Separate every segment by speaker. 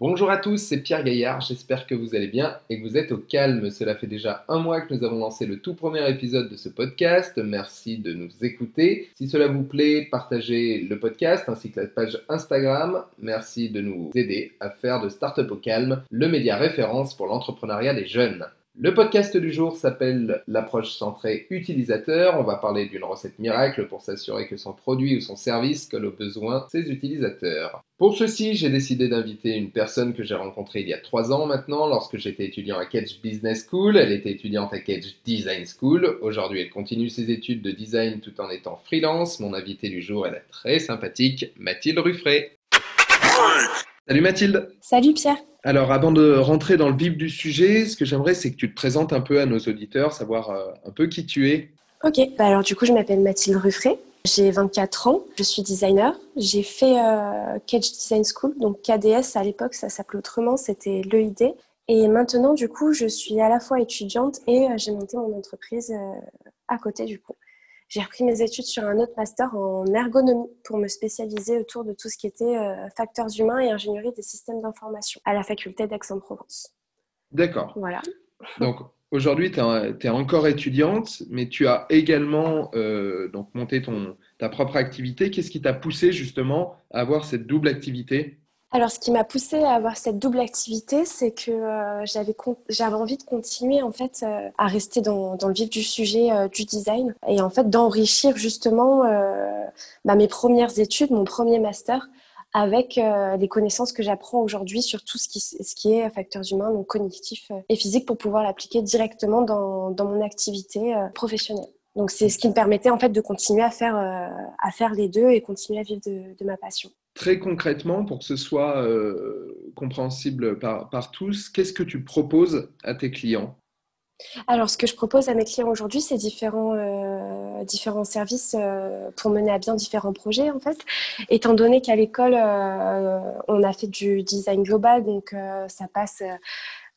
Speaker 1: Bonjour à tous, c'est Pierre Gaillard, j'espère que vous allez bien et que vous êtes au calme. Cela fait déjà un mois que nous avons lancé le tout premier épisode de ce podcast, merci de nous écouter. Si cela vous plaît, partagez le podcast ainsi que la page Instagram, merci de nous aider à faire de Startup au calme le média référence pour l'entrepreneuriat des jeunes. Le podcast du jour s'appelle l'approche centrée utilisateur. On va parler d'une recette miracle pour s'assurer que son produit ou son service colle aux besoins de ses utilisateurs. Pour ceci, j'ai décidé d'inviter une personne que j'ai rencontrée il y a trois ans maintenant lorsque j'étais étudiant à Cage Business School. Elle était étudiante à Cage Design School. Aujourd'hui, elle continue ses études de design tout en étant freelance. Mon invité du jour est la très sympathique Mathilde Ruffray. Salut Mathilde.
Speaker 2: Salut Pierre.
Speaker 1: Alors, avant de rentrer dans le vif du sujet, ce que j'aimerais, c'est que tu te présentes un peu à nos auditeurs, savoir euh, un peu qui tu es.
Speaker 2: Ok, bah alors du coup, je m'appelle Mathilde Ruffray. J'ai 24 ans, je suis designer. J'ai fait euh, Cage Design School, donc KDS à l'époque, ça s'appelait autrement, c'était l'EID. Et maintenant, du coup, je suis à la fois étudiante et euh, j'ai monté mon entreprise à côté, du coup j'ai repris mes études sur un autre master en ergonomie pour me spécialiser autour de tout ce qui était euh, facteurs humains et ingénierie des systèmes d'information à la faculté d'Aix-en-Provence.
Speaker 1: D'accord.
Speaker 2: Voilà.
Speaker 1: Donc aujourd'hui, tu es, encore étudiante, mais tu as également euh, donc, monté ton, ta propre activité. Qu'est-ce qui t'a poussé justement à avoir cette double activité?
Speaker 2: Alors, ce qui m'a poussé à avoir cette double activité, c'est que euh, j'avais, envie de continuer en fait euh, à rester dans, le vif du sujet euh, du design et en fait d'enrichir justement bah, mes premières études, mon premier master avec les connaissances que j'apprends aujourd'hui sur tout ce qui, est facteurs humains, donc cognitifs et physiques, pour pouvoir l'appliquer directement dans, mon activité professionnelle. Donc c'est ce qui me permettait en fait de continuer à faire, les deux et continuer à vivre de ma passion.
Speaker 1: Très concrètement, pour que ce soit euh, compréhensible par, par tous, qu'est-ce que tu proposes à tes clients?
Speaker 2: Alors, ce que je propose à mes clients aujourd'hui, c'est différents, euh, différents services euh, pour mener à bien différents projets, en fait. Étant donné qu'à l'école, on a fait du design global, donc ça passe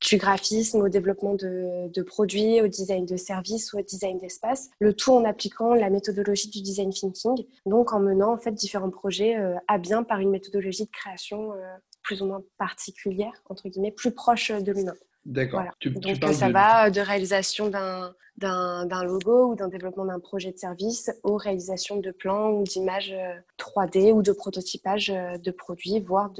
Speaker 2: du graphisme au développement de, produits, au design de services ou au design d'espace. Le tout en appliquant la méthodologie du design thinking, donc en menant en fait différents projets euh, à bien par une méthodologie de création euh, plus ou moins particulière, entre guillemets, plus proche de l'humain.
Speaker 1: D'accord.
Speaker 2: Donc ça va de réalisation d'un logo ou d'un développement d'un projet de service aux réalisations de plans ou d'images 3D euh, ou de prototypage de produits, voire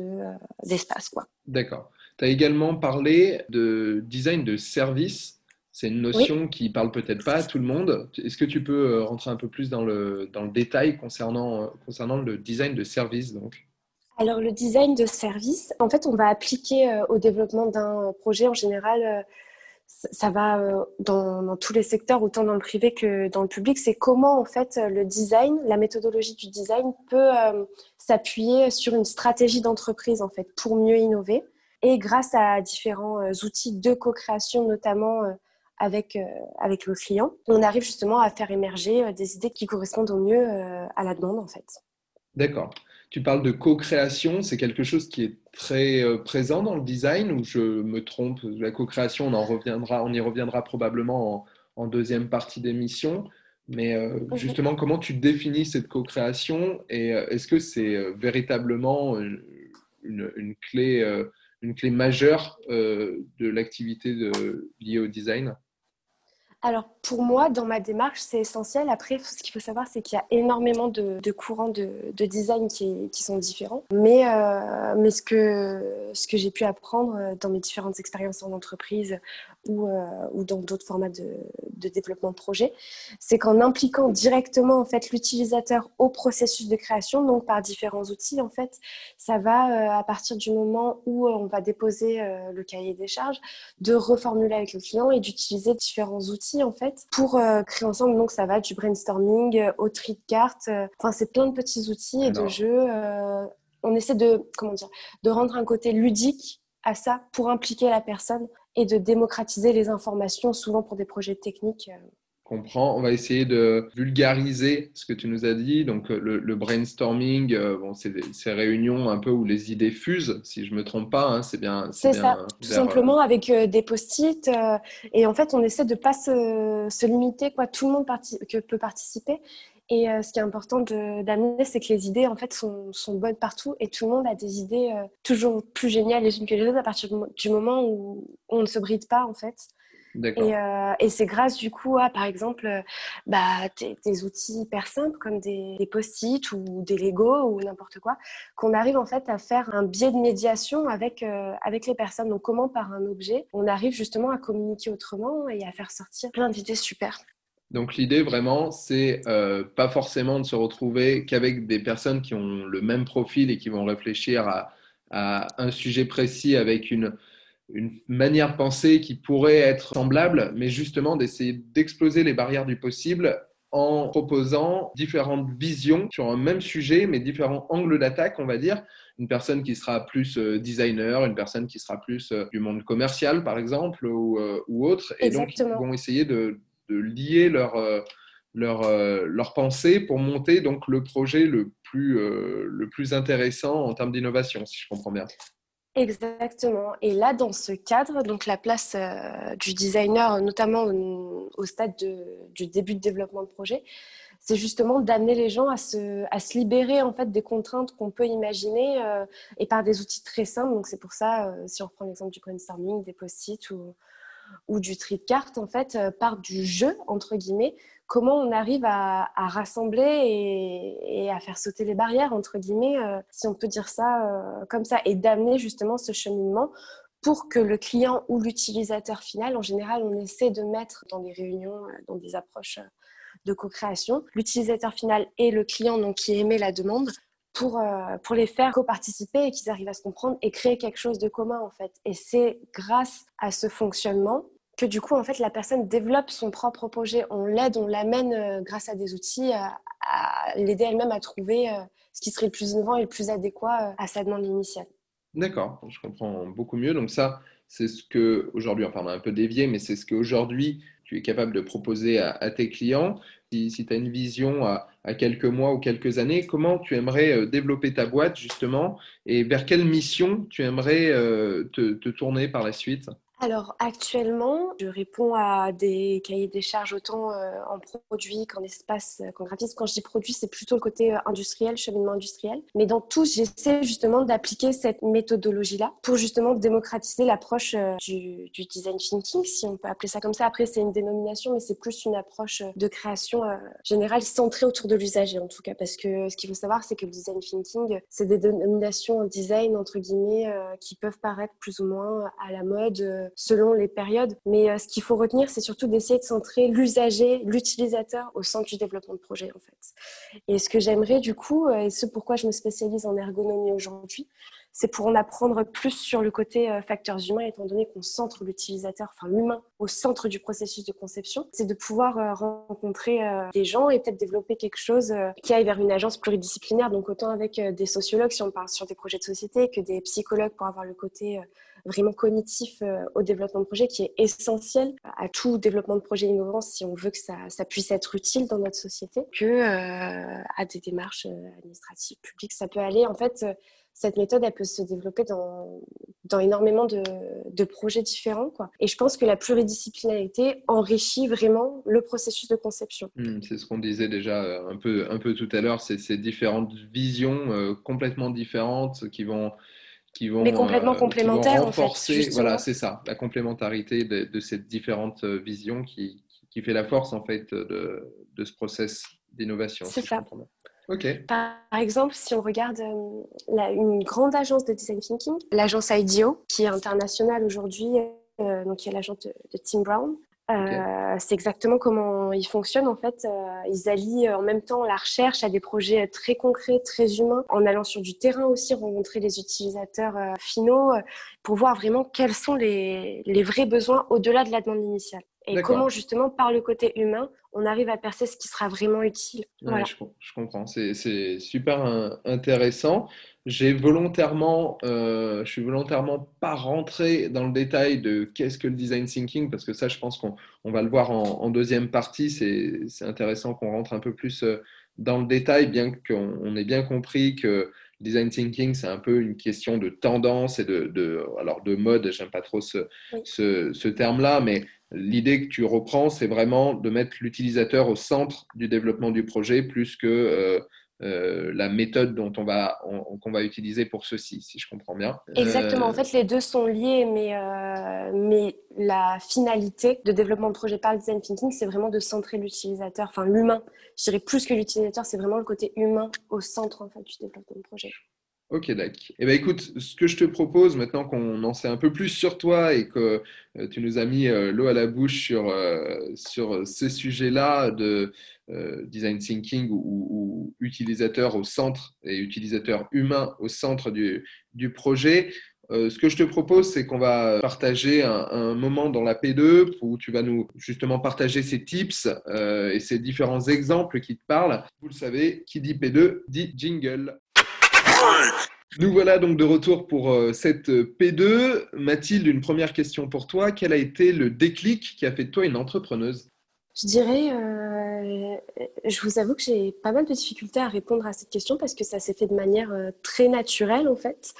Speaker 2: d'espace. quoi.
Speaker 1: D'accord. Tu as également parlé de design de service. C'est une notion qui parle peut-être pas à tout le monde. Est-ce que tu peux euh, rentrer un peu plus dans le, dans le détail concernant, euh, concernant le design de service donc?
Speaker 2: Alors le design de service, en fait, on va appliquer euh, au développement d'un projet en général. Ça va dans, dans, tous les secteurs, autant dans le privé que dans le public. C'est comment en fait le design, la méthodologie du design peut s'appuyer sur une stratégie d'entreprise en fait pour mieux innover et grâce à différents euh, outils de co-création, notamment euh, avec, euh, avec le client, on arrive justement à faire émerger des idées qui correspondent au mieux à la demande en fait.
Speaker 1: D'accord. Tu parles de co-création, c'est quelque chose qui est très présent dans le design ou je me trompe? La co-création, on en reviendra, on y reviendra probablement en, deuxième partie d'émission. Mais justement, comment tu définis cette co-création et est-ce que c'est véritablement une, une clé une clé majeure euh, de l'activité liée au design
Speaker 2: alors pour moi, dans ma démarche, c'est essentiel. Après, ce qu'il faut savoir, c'est qu'il y a énormément de, courants de, design qui, sont différents. Mais, euh, mais ce que, ce que j'ai pu apprendre dans mes différentes expériences en entreprise ou, euh, ou dans d'autres formats de, développement de projet, c'est qu'en impliquant directement en fait l'utilisateur au processus de création, donc par différents outils, en fait, ça va euh, à partir du moment où on va déposer le cahier des charges, de reformuler avec le client et d'utiliser différents outils en fait pour euh, créer ensemble. Donc ça va du brainstorming euh, au tri de cartes. Euh, enfin, c'est plein de petits outils et de jeux. on essaie de comment dire, de rendre un côté ludique à ça pour impliquer la personne et de démocratiser les informations, souvent pour des projets techniques.
Speaker 1: On va essayer de vulgariser ce que tu nous as dit. Donc, le, brainstorming, bon, c'est ces réunions un peu où les idées fusent, si je ne me trompe pas. Hein, c'est bien.
Speaker 2: C'est ça, tout simplement avec des post-it. et en fait, on essaie de ne pas se, se, limiter. Quoi. Tout le monde que peut participer. Et euh, ce qui est important d'amener, c'est que les idées en fait sont, sont, bonnes partout et tout le monde a des idées euh, toujours plus géniales les unes que les autres à partir du moment où on ne se bride pas en fait. Et, euh, et c'est grâce du coup à par exemple bah, des, outils hyper simples comme des, des post-it ou des Lego ou n'importe quoi qu'on arrive en fait à faire un biais de médiation avec, avec les personnes. Donc comment par un objet on arrive justement à communiquer autrement et à faire sortir plein d'idées super.
Speaker 1: Donc l'idée vraiment, c'est euh, pas forcément de se retrouver qu'avec des personnes qui ont le même profil et qui vont réfléchir à, un sujet précis avec une, une, manière de penser qui pourrait être semblable, mais justement d'essayer d'exploser les barrières du possible en proposant différentes visions sur un même sujet, mais différents angles d'attaque, on va dire. Une personne qui sera plus euh, designer, une personne qui sera plus euh, du monde commercial, par exemple, ou, ou autre. Et donc, ils vont essayer de, de lier leur, euh, leur, euh, leur pensée pour monter donc le projet le plus, euh, le plus intéressant en termes d'innovation, si je comprends bien.
Speaker 2: Exactement. Et là, dans ce cadre, donc la place du designer, notamment au, stade du début de développement de projet, c'est justement d'amener les gens à se, libérer en fait des contraintes qu'on peut imaginer et par des outils très simples. Donc c'est pour ça, si on reprend l'exemple du brainstorming, des post-it ou, du tri de cartes, en fait, euh, part du jeu, entre guillemets, comment on arrive à, rassembler et, à faire sauter les barrières, entre guillemets, euh, si on peut dire ça euh, comme ça, et d'amener justement ce cheminement pour que le client ou l'utilisateur final, en général, on essaie de mettre dans des réunions, dans des approches de co-création, l'utilisateur final et le client donc, qui émet la demande pour, euh, pour les faire co-participer et qu'ils arrivent à se comprendre et créer quelque chose de commun en fait. Et c'est grâce à ce fonctionnement que du coup en fait la personne développe son propre projet. On l'aide, on l'amène euh, grâce à des outils à, l'aider elle-même à trouver euh, ce qui serait le plus innovant et le plus adéquat à sa demande initiale.
Speaker 1: D'accord, je comprends beaucoup mieux. Donc ça, c'est ce que aujourd'hui, enfin on a un peu dévié, mais c'est ce qu'aujourd'hui tu es capable de proposer à tes clients si, tu as une vision à, quelques mois ou quelques années, comment tu aimerais euh, développer ta boîte justement et vers quelle mission tu aimerais euh, te tourner par la suite?
Speaker 2: Alors actuellement, je réponds à des cahiers des charges autant euh, en produit qu'en espace, euh, qu'en graphisme. Quand je dis produit, c'est plutôt le côté euh, industriel, cheminement industriel. Mais dans tout, j'essaie justement d'appliquer cette méthodologie-là pour justement démocratiser l'approche du, design thinking, si on peut appeler ça comme ça. Après, c'est une dénomination, mais c'est plus une approche de création générale centrée autour de l'usager en tout cas. Parce que ce qu'il faut savoir, c'est que le design thinking, c'est des dénominations en design, entre guillemets, qui peuvent paraître plus ou moins à la mode selon les périodes. Mais euh, ce qu'il faut retenir, c'est surtout d'essayer de centrer l'usager, l'utilisateur au centre du développement de projet, en fait. Et ce que j'aimerais, du coup, euh, et ce pourquoi je me spécialise en ergonomie aujourd'hui, c'est pour en apprendre plus sur le côté euh, facteurs humains, étant donné qu'on centre l'utilisateur, enfin l'humain, au centre du processus de conception. C'est de pouvoir rencontrer des gens et peut-être développer quelque chose qui aille vers une agence pluridisciplinaire, donc autant avec des sociologues si on parle sur des projets de société, que des psychologues pour avoir le côté vraiment cognitif euh, au développement de projet qui est essentiel à tout développement de projet innovant si on veut que ça, puisse être utile dans notre société, que euh, à des démarches euh, administratives publiques. Ça peut aller, en fait, cette méthode, elle peut se développer dans, dans énormément de, de, projets différents. Quoi. Et je pense que la pluridisciplinarité enrichit vraiment le processus de conception.
Speaker 1: Hmm, c'est ce qu'on disait déjà un peu, un peu tout à l'heure, ces différentes visions complètement différentes qui vont
Speaker 2: qui vont, Mais complètement euh, complémentaires,
Speaker 1: renforcer, voilà, c'est ça, la complémentarité de, de ces différentes euh, visions qui, qui, fait la force en fait de, de ce process d'innovation.
Speaker 2: C'est ça. Ok. Par exemple, si on regarde euh, une grande agence de design thinking, l'agence IDEO, qui est internationale aujourd'hui, donc qui est l'agence de, de, Tim Brown, euh, c'est exactement comment ils fonctionnent en fait. Euh, ils allient euh, en même temps la recherche à des projets très concrets, très humains, en allant sur du terrain aussi, rencontrer les utilisateurs finaux pour voir vraiment quels sont les, les vrais besoins au-delà de la demande initiale. Et comment justement, par le côté humain, on arrive à percer ce qui sera vraiment utile.
Speaker 1: je, comprends, c'est super intéressant. J'ai volontairement, euh, je suis volontairement pas rentré dans le détail de qu'est-ce que le design thinking parce que ça, je pense qu'on va le voir en, deuxième partie. C'est intéressant qu'on rentre un peu plus euh, dans le détail, bien qu'on ait bien compris que design thinking, c'est un peu une question de tendance et de, de alors de mode. J'aime pas trop ce, ce, ce terme-là, mais l'idée que tu reprends, c'est vraiment de mettre l'utilisateur au centre du développement du projet plus que euh, euh, la méthode dont on va, qu'on va utiliser pour ceci, si je comprends bien.
Speaker 2: Exactement. En euh, fait, les deux sont liés, mais, mais la finalité de développement de projet par le design thinking, c'est vraiment de centrer l'utilisateur, enfin l'humain. Je dirais plus que l'utilisateur, c'est vraiment le côté humain au centre en fait, du développement de projet.
Speaker 1: Ok, d'accord. Eh bien, écoute, ce que je te propose, maintenant qu'on en sait un peu plus sur toi et que euh, tu nous as mis euh, l'eau à la bouche sur, euh, sur ces sujets-là de design thinking ou, utilisateur au centre et utilisateur humain au centre du, du projet, ce que je te propose, c'est qu'on va partager un, un, moment dans la P2 où tu vas nous justement partager ces tips et ces différents exemples qui te parlent. Vous le savez, qui dit P2 dit jingle. Nous voilà donc de retour pour euh, cette P2. Mathilde, une première question pour toi. Quel a été le déclic qui a fait de toi une entrepreneuse?
Speaker 2: Je dirais, euh, je vous avoue que j'ai pas mal de difficultés à répondre à cette question parce que ça s'est fait de manière euh, très naturelle en fait.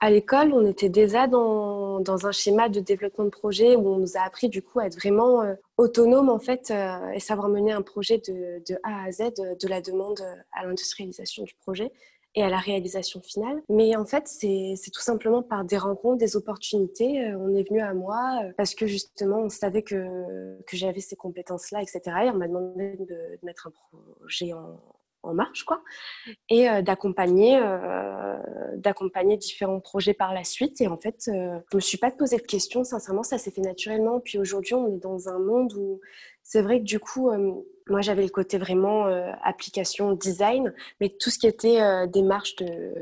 Speaker 2: À l'école, on était déjà dans, un schéma de développement de projet où on nous a appris du coup à être vraiment autonome en fait et savoir mener un projet de A à Z, de la demande à l'industrialisation du projet et à la réalisation finale. Mais en fait, c'est tout simplement par des rencontres, des opportunités. Euh, on est venu à moi euh, parce que justement, on savait que, que j'avais ces compétences-là, etc. Et on m'a demandé de, mettre un projet en, marche, quoi, et euh, d'accompagner, différents projets par la suite. Et en fait, je me suis pas posé de questions. Sincèrement, ça s'est fait naturellement. Puis aujourd'hui, on est dans un monde où c'est vrai que du coup, moi, j'avais le côté vraiment euh, application design, mais tout ce qui était euh, démarche de,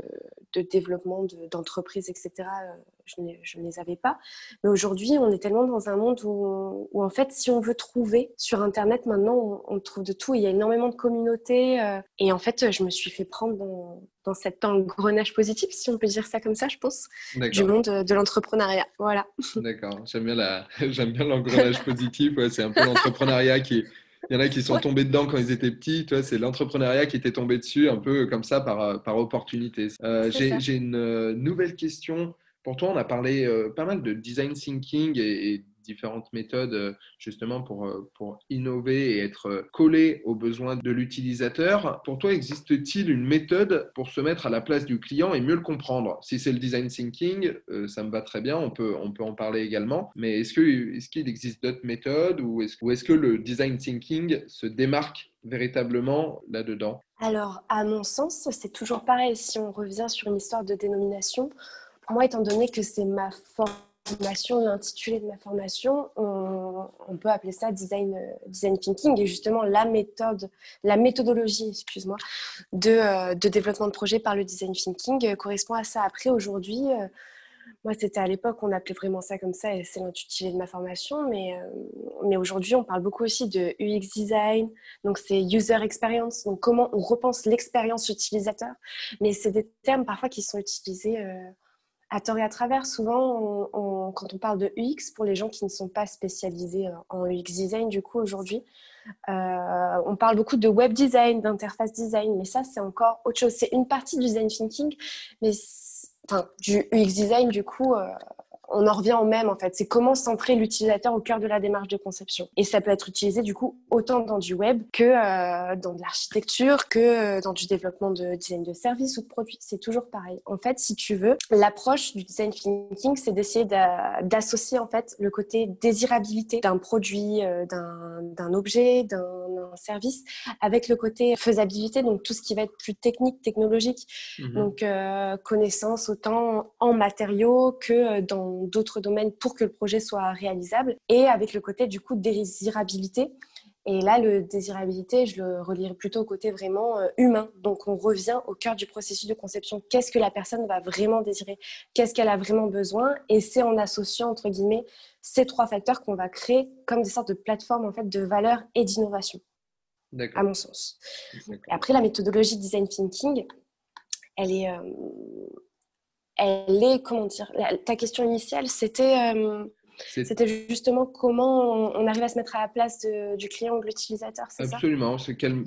Speaker 2: de développement d'entreprise, etc., euh, je, je, ne les avais pas. Mais aujourd'hui, on est tellement dans un monde où, où, en fait, si on veut trouver sur Internet, maintenant, on, trouve de tout. Il y a énormément de communautés. et en fait, je me suis fait prendre dans, dans cet engrenage positif, si on peut dire ça comme ça, je pense, du monde de l'entrepreneuriat. Voilà.
Speaker 1: D'accord. J'aime bien l'engrenage positif. Ouais, c'est un peu l'entrepreneuriat qui il y en a qui sont tombés dedans quand ils étaient petits. C'est l'entrepreneuriat qui était tombé dessus un peu comme ça par, par opportunité. Euh, j'ai une euh, nouvelle question pour toi. On a parlé euh, pas mal de design thinking et, différentes méthodes euh, justement pour, euh, pour innover et être collé aux besoins de l'utilisateur. Pour toi, existe-t-il une méthode pour se mettre à la place du client et mieux le comprendre? Si c'est le design thinking, ça me va très bien, on peut, on peut en parler également. Mais est-ce qu'il est existe d'autres méthodes ou est-ce est que le design thinking se démarque véritablement là-dedans?
Speaker 2: Alors, à mon sens, c'est toujours pareil. Si on revient sur une histoire de dénomination, moi, étant donné que c'est ma formation, l'intitulé de ma formation, on, peut appeler ça design, euh, design thinking. Et justement, la méthode, la méthodologie, excuse-moi, de, euh, développement de projet par le design thinking euh, correspond à ça. Après, aujourd'hui, moi, c'était à l'époque, on appelait vraiment ça comme ça, et c'est l'intitulé de ma formation. Mais, mais aujourd'hui, on parle beaucoup aussi de UX design, donc c'est user experience, donc comment on repense l'expérience utilisateur. Mais c'est des termes parfois qui sont utilisés à tort à travers, souvent, quand on parle de UX, pour les gens qui ne sont pas spécialisés en UX design, du coup, aujourd'hui, euh, on parle beaucoup de web design, d'interface design, mais ça, c'est encore autre chose. C'est une partie du design thinking, mais du UX design, du coup, euh, on en revient au même en fait. C'est comment centrer l'utilisateur au cœur de la démarche de conception. Et ça peut être utilisé du coup autant dans du web que euh, dans de l'architecture, que euh, dans du développement de design de service ou de produits. C'est toujours pareil. En fait, si tu veux, l'approche du design thinking, c'est d'essayer d'associer en fait le côté désirabilité d'un produit, euh, d'un objet, d'un service, avec le côté faisabilité, donc tout ce qui va être plus technique, technologique. Mhm. Donc connaissance autant en matériaux que dans d'autres domaines pour que le projet soit réalisable et avec le côté du coup désirabilité. Et là, le désirabilité, je le relierai plutôt au côté vraiment euh, humain. Donc, on revient au cœur du processus de conception. Qu'est-ce que la personne va vraiment désirer? Qu'est-ce qu'elle a vraiment besoin? Et c'est en associant, entre guillemets, ces trois facteurs qu'on va créer comme des sortes de plateformes en fait, de valeur et d'innovation, à mon sens. Après, la méthodologie design thinking, elle est... Euh, elle est, comment dire, ta question initiale, c'était euh, c'était justement comment on arrive à se mettre à la place du client ou de l'utilisateur, c'est
Speaker 1: ça? Absolument.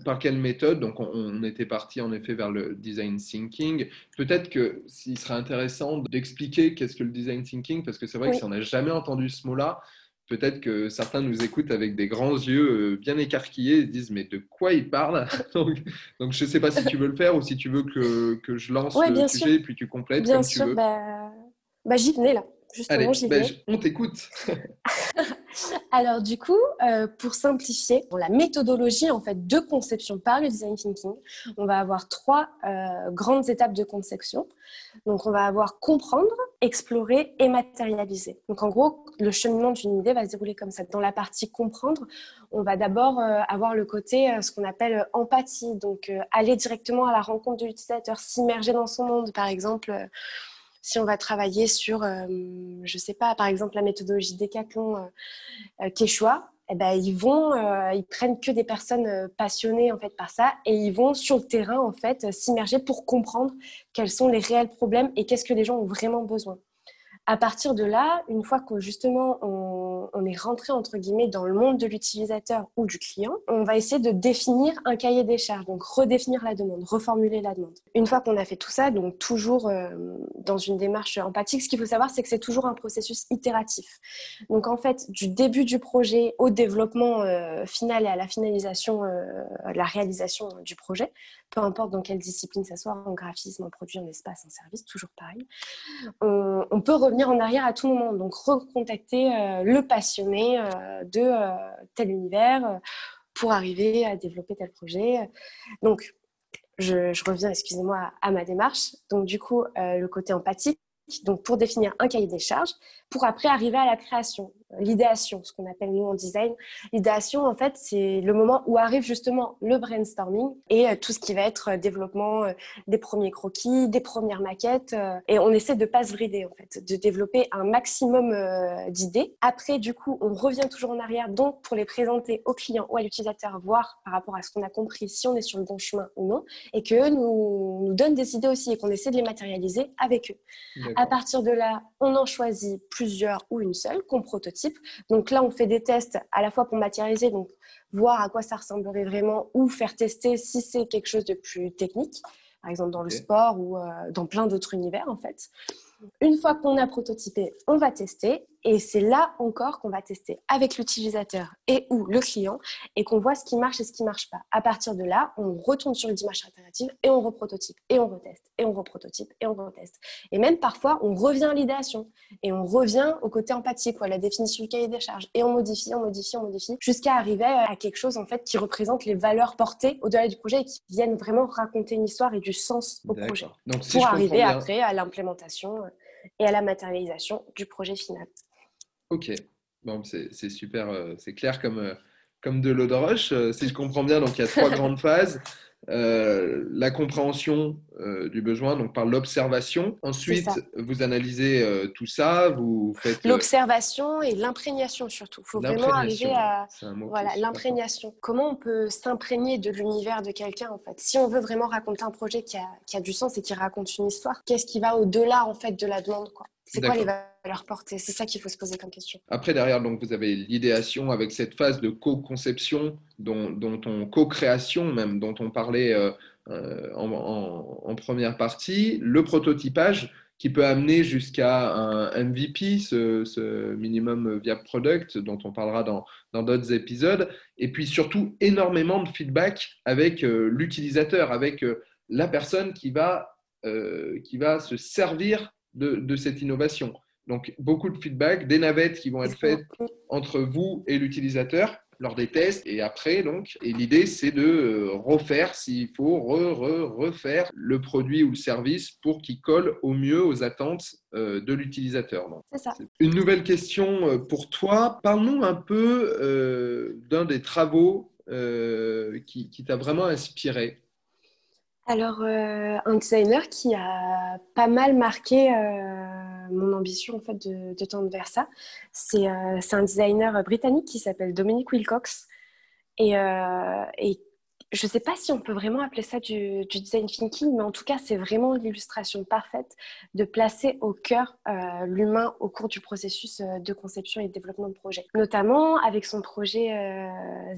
Speaker 1: par quelle méthode? Donc, on, était parti en effet vers le design thinking. Peut-être que s'il serait intéressant d'expliquer qu'est-ce que le design thinking, parce que c'est vrai que si on n'a jamais entendu ce mot-là, peut-être que certains nous écoutent avec des grands yeux euh, bien écarquillés et se disent mais de quoi il parle donc, donc, je ne sais pas si tu veux le faire ou si tu veux que, que je lance le sujet et puis tu complètes
Speaker 2: bien
Speaker 1: comme
Speaker 2: sûr,
Speaker 1: tu veux.
Speaker 2: Bah, bah j'y venais là. Justement, j'y
Speaker 1: ben, on t'écoute.
Speaker 2: Alors du coup, euh, pour simplifier, la méthodologie en fait de conception par le design thinking, on va avoir trois euh, grandes étapes de conception. Donc on va avoir comprendre, explorer et matérialiser. Donc en gros, le cheminement d'une idée va se dérouler comme ça. Dans la partie comprendre, on va d'abord euh, avoir le côté ce qu'on appelle empathie, donc aller directement à la rencontre de l'utilisateur, s'immerger dans son monde, par exemple si on va travailler sur, euh, je ne sais pas, par exemple la méthodologie Decathlon euh, euh, Quechua, eh ben, ils vont, ils prennent que des personnes passionnées en fait par ça et ils vont sur le terrain en fait s'immerger pour comprendre quels sont les réels problèmes et qu'est-ce que les gens ont vraiment besoin à partir de là, une fois que justement on, est rentré entre guillemets dans le monde de l'utilisateur ou du client, on va essayer de définir un cahier des charges, donc redéfinir la demande, reformuler la demande. Une fois qu'on a fait tout ça, donc toujours euh, dans une démarche empathique, ce qu'il faut savoir, c'est que c'est toujours un processus itératif. Donc en fait, du début du projet au développement euh, final et à la finalisation, euh, la réalisation du projet, peu importe dans quelle discipline ça soit, en graphisme, en produit, en espace, en service, toujours pareil. On, peut revenir en arrière à tout moment, donc recontacter euh, le passionné euh, de euh, tel univers pour arriver à développer tel projet. Donc, je, je reviens, excusez-moi, à ma démarche. Donc, du coup, le côté empathique, donc pour définir un cahier des charges, pour après arriver à la création, l'idéation, ce qu'on appelle nous en design. L'idéation, en fait, c'est le moment où arrive justement le brainstorming et euh, tout ce qui va être euh, développement euh, des premiers croquis, des premières maquettes. et on essaie de pas se brider, en fait, de développer un maximum d'idées. Après, du coup, on revient toujours en arrière, donc pour les présenter au client ou à l'utilisateur, voir par rapport à ce qu'on a compris si on est sur le bon chemin ou non, et qu'eux nous, nous donnent des idées aussi et qu'on essaie de les matérialiser avec eux. À partir de là, on en choisit plusieurs ou une seule qu'on prototype. Donc là, on fait des tests à la fois pour matérialiser, donc voir à quoi ça ressemblerait vraiment ou faire tester si c'est quelque chose de plus technique, par exemple dans le sport ou euh, dans plein d'autres univers en fait. Une fois qu'on a prototypé, on va tester et c'est là encore qu'on va tester avec l'utilisateur et ou le client et qu'on voit ce qui marche et ce qui marche pas. À partir de là, on retourne sur une dimension alternative et on reprototype et on reteste et on reprototype et on reteste. Et même parfois, on revient à l'idéation et on revient au côté empathique ou à la définition du cahier des charges et on modifie, on modifie, on modifie jusqu'à arriver à quelque chose en fait qui représente les valeurs portées au-delà du projet et qui viennent vraiment raconter une histoire et du sens au projet Donc, pour arriver après à l'implémentation et à la matérialisation du projet final.
Speaker 1: Ok, bon, c'est super, euh, c'est clair comme, euh, comme de l'eau de roche. Euh, si je comprends bien, donc il y a trois grandes phases. la compréhension du besoin, donc par l'observation. Ensuite, vous analysez tout ça, vous faites
Speaker 2: l'observation et l'imprégnation surtout. Il faut vraiment arriver à voilà l'imprégnation. Comment on peut s'imprégner de l'univers de quelqu'un en fait? Si on veut vraiment raconter un projet qui a, qui a du sens et qui raconte une histoire, qu'est-ce qui va au-delà en fait de la demande quoi? C'est quoi les valeurs portées? C'est ça qu'il faut se poser comme question.
Speaker 1: Après, derrière, donc, vous avez l'idéation avec cette phase de co-conception, dont, dont, on co-création même, dont on parlait euh, euh, en, première partie, le prototypage qui peut amener jusqu'à un MVP, ce, minimum viable product dont on parlera dans d'autres épisodes, et puis surtout énormément de feedback avec euh, l'utilisateur, avec la personne qui va, qui va se servir de, cette innovation. Donc, beaucoup de feedback, des navettes qui vont être faites entre vous et l'utilisateur. lors des tests et après donc. Et l'idée c'est de euh, refaire s'il faut re, re, refaire le produit ou le service pour qu'il colle au mieux aux attentes euh, de l'utilisateur.
Speaker 2: C'est ça.
Speaker 1: Une nouvelle question euh, pour toi. Parle-nous un peu d'un des travaux qui, qui t'a vraiment inspiré.
Speaker 2: Alors, un designer qui a pas mal marqué mon ambition en fait de, tendre vers ça. C'est euh, un designer britannique qui s'appelle Dominic Wilcox. Et, euh, je ne sais pas si on peut vraiment appeler ça du, design thinking, mais en tout cas, c'est vraiment l'illustration parfaite de placer au cœur euh, l'humain au cours du processus de conception et de développement de projet. Notamment avec son projet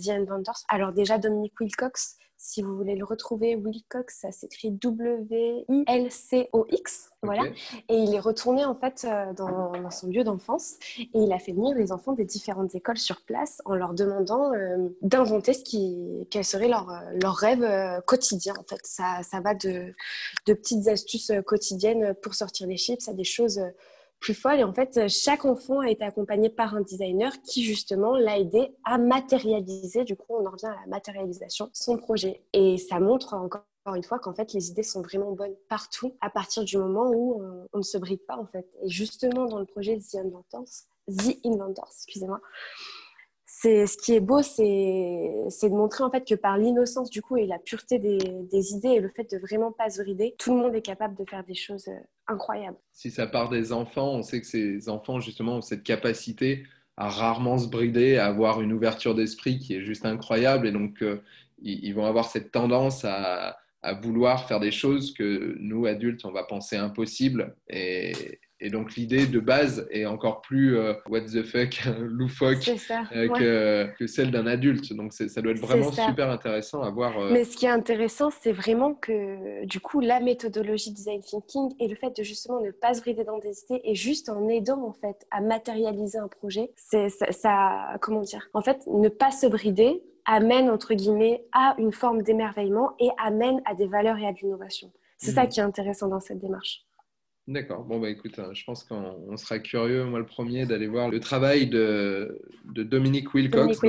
Speaker 2: The Inventors. Alors déjà, Dominic Wilcox, si vous voulez le retrouver, Wilcox, ça s'écrit W-I-L-C-O-X. Voilà. Et il est retourné en fait euh, dans, son lieu d'enfance et il a fait venir les enfants des différentes écoles sur place en leur demandant euh, d'inventer ce qui, quel serait leur, euh, leur rêve quotidien. En fait, ça, ça va de, de petites astuces quotidiennes pour sortir les chips à des choses plus folle. Et en fait, chaque enfant a été accompagné par un designer qui, justement, l'a aidé à matérialiser, du coup, on en revient à la matérialisation, son projet. Et ça montre encore une fois qu'en fait, les idées sont vraiment bonnes partout à partir du moment où on, ne se bride pas, en fait. Et justement, dans le projet The Inventors, The Inventors, excusez-moi, c'est ce qui est beau, c'est de montrer en fait que par l'innocence du coup et la pureté des, idées et le fait de vraiment pas se brider, tout le monde est capable de faire des choses euh, incroyables.
Speaker 1: Si ça part des enfants, on sait que ces enfants justement ont cette capacité à rarement se brider, à avoir une ouverture d'esprit qui est juste incroyable et donc euh, ils, vont avoir cette tendance à, à vouloir faire des choses que nous adultes on va penser impossibles et, et donc l'idée de base est encore plus euh, what the fuck, loufoque euh, que, celle d'un adulte. Donc ça doit être vraiment super intéressant à voir.
Speaker 2: Euh, Mais ce qui est intéressant, c'est vraiment que du coup la méthodologie design thinking et le fait de justement ne pas se brider dans des idées et juste en aidant en fait à matérialiser un projet, c'est ça, ça, comment dire? En fait, ne pas se brider amène entre guillemets à une forme d'émerveillement et amène à des valeurs et à de l'innovation. C'est ça mhm. qui est intéressant dans cette démarche.
Speaker 1: D'accord. Bon, bah écoute, hein, je pense qu'on sera curieux, moi le premier, d'aller voir le travail de, de Dominique Wilcox.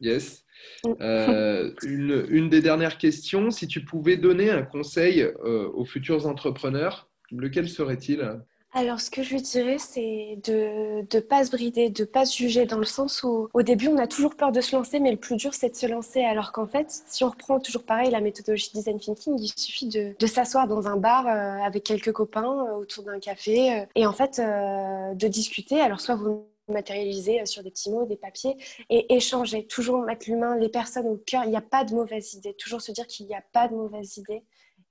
Speaker 1: Yes. Mm. Euh, une, une, des dernières questions, si tu pouvais donner un conseil euh, aux futurs entrepreneurs, lequel serait-il?
Speaker 2: Alors, ce que je lui dirais, c'est de ne pas se brider, de ne pas se juger, dans le sens où au début, on a toujours peur de se lancer, mais le plus dur, c'est de se lancer. Alors qu'en fait, si on reprend toujours pareil la méthodologie design thinking, il suffit de, s'asseoir dans un bar euh, avec quelques copains euh, autour d'un café euh, et en fait de discuter. Alors, soit vous matérialiser sur des petits mots, des papiers et échanger, toujours mettre l'humain, les personnes au cœur. Il n'y a pas de mauvaise idée, toujours se dire qu'il n'y a pas de mauvaise idée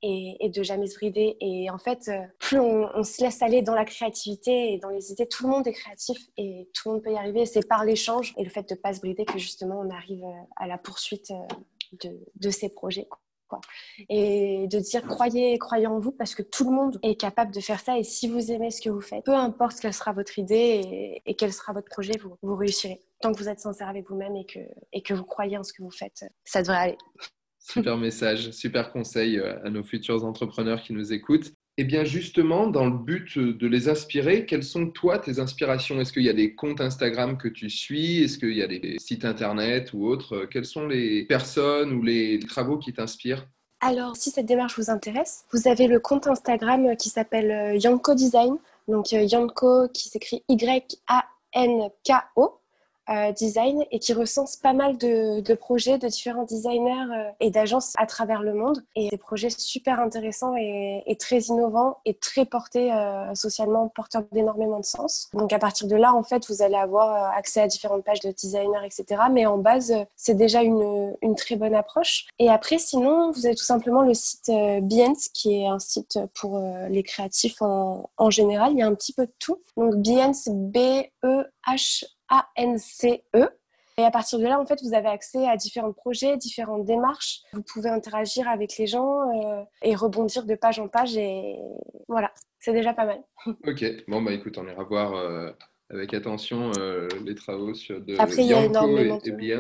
Speaker 2: et, de jamais se brider. Et en fait, euh, plus on, se laisse aller dans la créativité et dans les idées, tout le monde est créatif et tout le monde peut y arriver. C'est par l'échange et le fait de ne pas se brider que justement on arrive euh, à la poursuite euh, de, de ces projets. Et de dire croyez, croyez en vous parce que tout le monde est capable de faire ça et si vous aimez ce que vous faites, peu importe quelle sera votre idée et, quel sera votre projet, vous, réussirez. Tant que vous êtes sincère avec vous-même et que vous croyez en ce que vous faites, ça devrait aller.
Speaker 1: Super message, super conseil euh, à nos futurs entrepreneurs qui nous écoutent. Et eh bien justement, dans le but de les inspirer, quelles sont toi tes inspirations? Est-ce qu'il y a des comptes Instagram que tu suis? Est-ce qu'il y a des sites internet ou autres? Quelles sont les personnes ou les travaux qui t'inspirent?
Speaker 2: Alors, si cette démarche vous intéresse, vous avez le compte Instagram qui s'appelle euh, Yanko Design. Donc, euh, Yanko qui s'écrit Y-A-N-K-O. Euh, design et qui recense pas mal de, de projets de différents designers euh, et d'agences à travers le monde. Et des projets super intéressants et, et très innovants et très portés euh, socialement, porteurs d'énormément de sens. Donc à partir de là, en fait, vous allez avoir accès à différentes pages de designers, etc. Mais en base, c'est déjà une, une, très bonne approche. Et après, sinon, vous avez tout simplement le site Behance, qui est un site pour les créatifs en, en général. Il y a un petit peu de tout. Donc Behance, B-E-H a-N-C-E. Et à partir de là, en fait, vous avez accès à différents projets, différentes démarches. Vous pouvez interagir avec les gens euh, et rebondir de page en page. Et voilà, c'est déjà pas mal.
Speaker 1: Ok, bon, bah écoute, on ira voir euh, avec attention euh, les travaux sur de
Speaker 2: Après, il y a énormément et,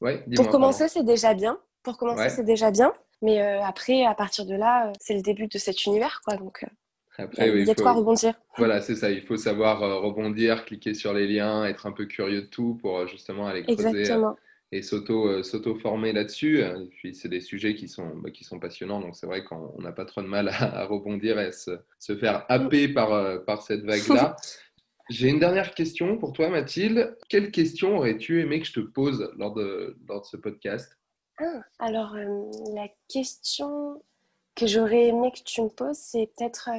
Speaker 2: Ouais, Pour commencer, c'est déjà bien. Pour commencer, c'est déjà bien. Mais après, à partir de là, c'est le début de cet univers, quoi. Donc,
Speaker 1: après,
Speaker 2: il y a, de quoi rebondir.
Speaker 1: Voilà, c'est ça. Il faut savoir euh, rebondir, cliquer sur les liens, être un peu curieux de tout pour euh, justement aller creuser euh, et s'auto, s'auto-former là-dessus. Et puis, c'est des sujets qui sont, bah, qui sont passionnants. Donc, c'est vrai qu'on n'a pas trop de mal à, rebondir et se, se, faire happer par, par cette vague-là. J'ai une dernière question pour toi, Mathilde. Quelle question aurais-tu aimé que je te pose lors de, lors de ce podcast?
Speaker 2: Ah, Alors, la question que j'aurais aimé que tu me poses, c'est peut-être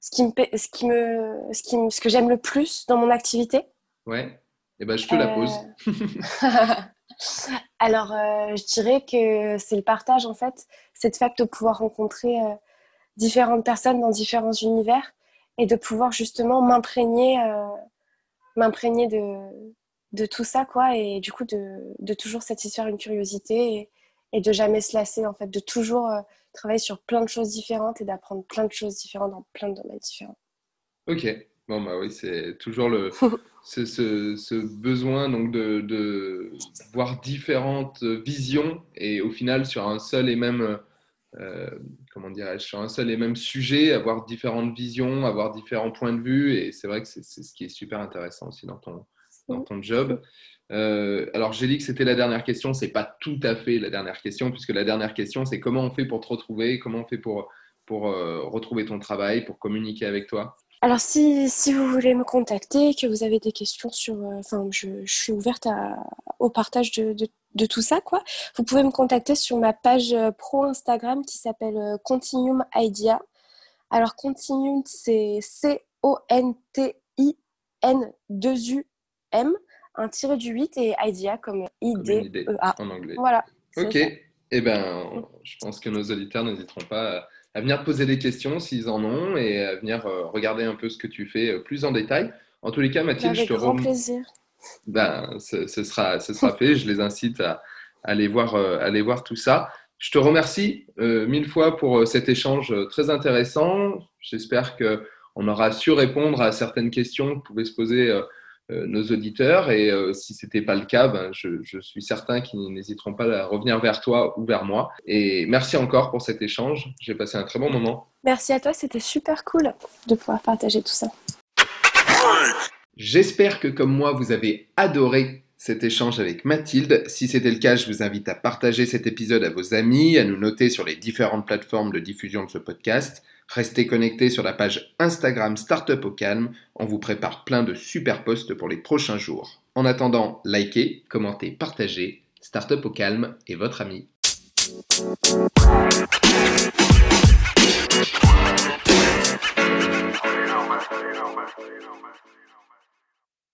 Speaker 2: ce, qui me, ce, qui me, ce, qui ce que j'aime le plus dans mon activité.
Speaker 1: Ouais, et eh ben, je te la pose.
Speaker 2: Euh, alors, euh, je dirais que c'est le partage, en fait. C'est le fait de pouvoir rencontrer euh, différentes personnes dans différents univers et de pouvoir justement m'imprégner m'imprégner de, de tout ça, quoi. Et du coup, de, de toujours satisfaire une curiosité et, et, de jamais se lasser, en fait. De toujours travailler sur plein de choses différentes et d'apprendre plein de choses différentes dans plein de domaines différents.
Speaker 1: Ok, bon bah oui, c'est toujours le ce, ce, besoin donc de, de, voir différentes visions et au final sur un seul et même euh, comment dirais-je sur un seul et même sujet, avoir différentes visions, avoir différents points de vue et c'est vrai que c'est ce qui est super intéressant aussi dans ton dans ton job. Euh, alors, j'ai dit que c'était la dernière question. C'est pas tout à fait la dernière question, puisque la dernière question, c'est comment on fait pour te retrouver, comment on fait pour, pour euh, retrouver ton travail, pour communiquer avec toi.
Speaker 2: Alors, si, si, vous voulez me contacter, que vous avez des questions sur. Euh, enfin, je, je, suis ouverte au partage de, de, de, tout ça, quoi. Vous pouvez me contacter sur ma page pro Instagram qui s'appelle Continuum Idea. Alors, Continuum, c'est C-O-N-T-I-N-2-U-M un tiré du 8 et idea comme I-D-E-A.
Speaker 1: En anglais.
Speaker 2: Voilà.
Speaker 1: Ok. Eh bien, je pense que nos auditeurs n'hésiteront pas à venir poser des questions s'ils en ont et à venir euh, regarder un peu ce que tu fais euh, plus en détail. En tous les cas, Mathilde,
Speaker 2: je
Speaker 1: te
Speaker 2: grand plaisir.
Speaker 1: Ben, ce, sera, ce sera fait. Je les incite à, aller, voir, euh, aller voir tout ça. Je te remercie mille fois pour cet échange très intéressant. J'espère qu'on aura su répondre à certaines questions que pouvaient se poser euh, nos auditeurs. Et euh, si ce n'était pas le cas, ben, je, suis certain qu'ils n'hésiteront pas à revenir vers toi ou vers moi. Et merci encore pour cet échange. J'ai passé un très bon moment.
Speaker 2: Merci à toi, c'était super cool de pouvoir partager tout ça.
Speaker 1: J'espère que comme moi, vous avez adoré cet échange avec Mathilde. Si c'était le cas, je vous invite à partager cet épisode à vos amis, à nous noter sur les différentes plateformes de diffusion de ce podcast. Restez connectés sur la page Instagram Startup au calme, on vous prépare plein de super posts pour les prochains jours. En attendant, likez, commentez, partagez. Startup au calme est votre ami.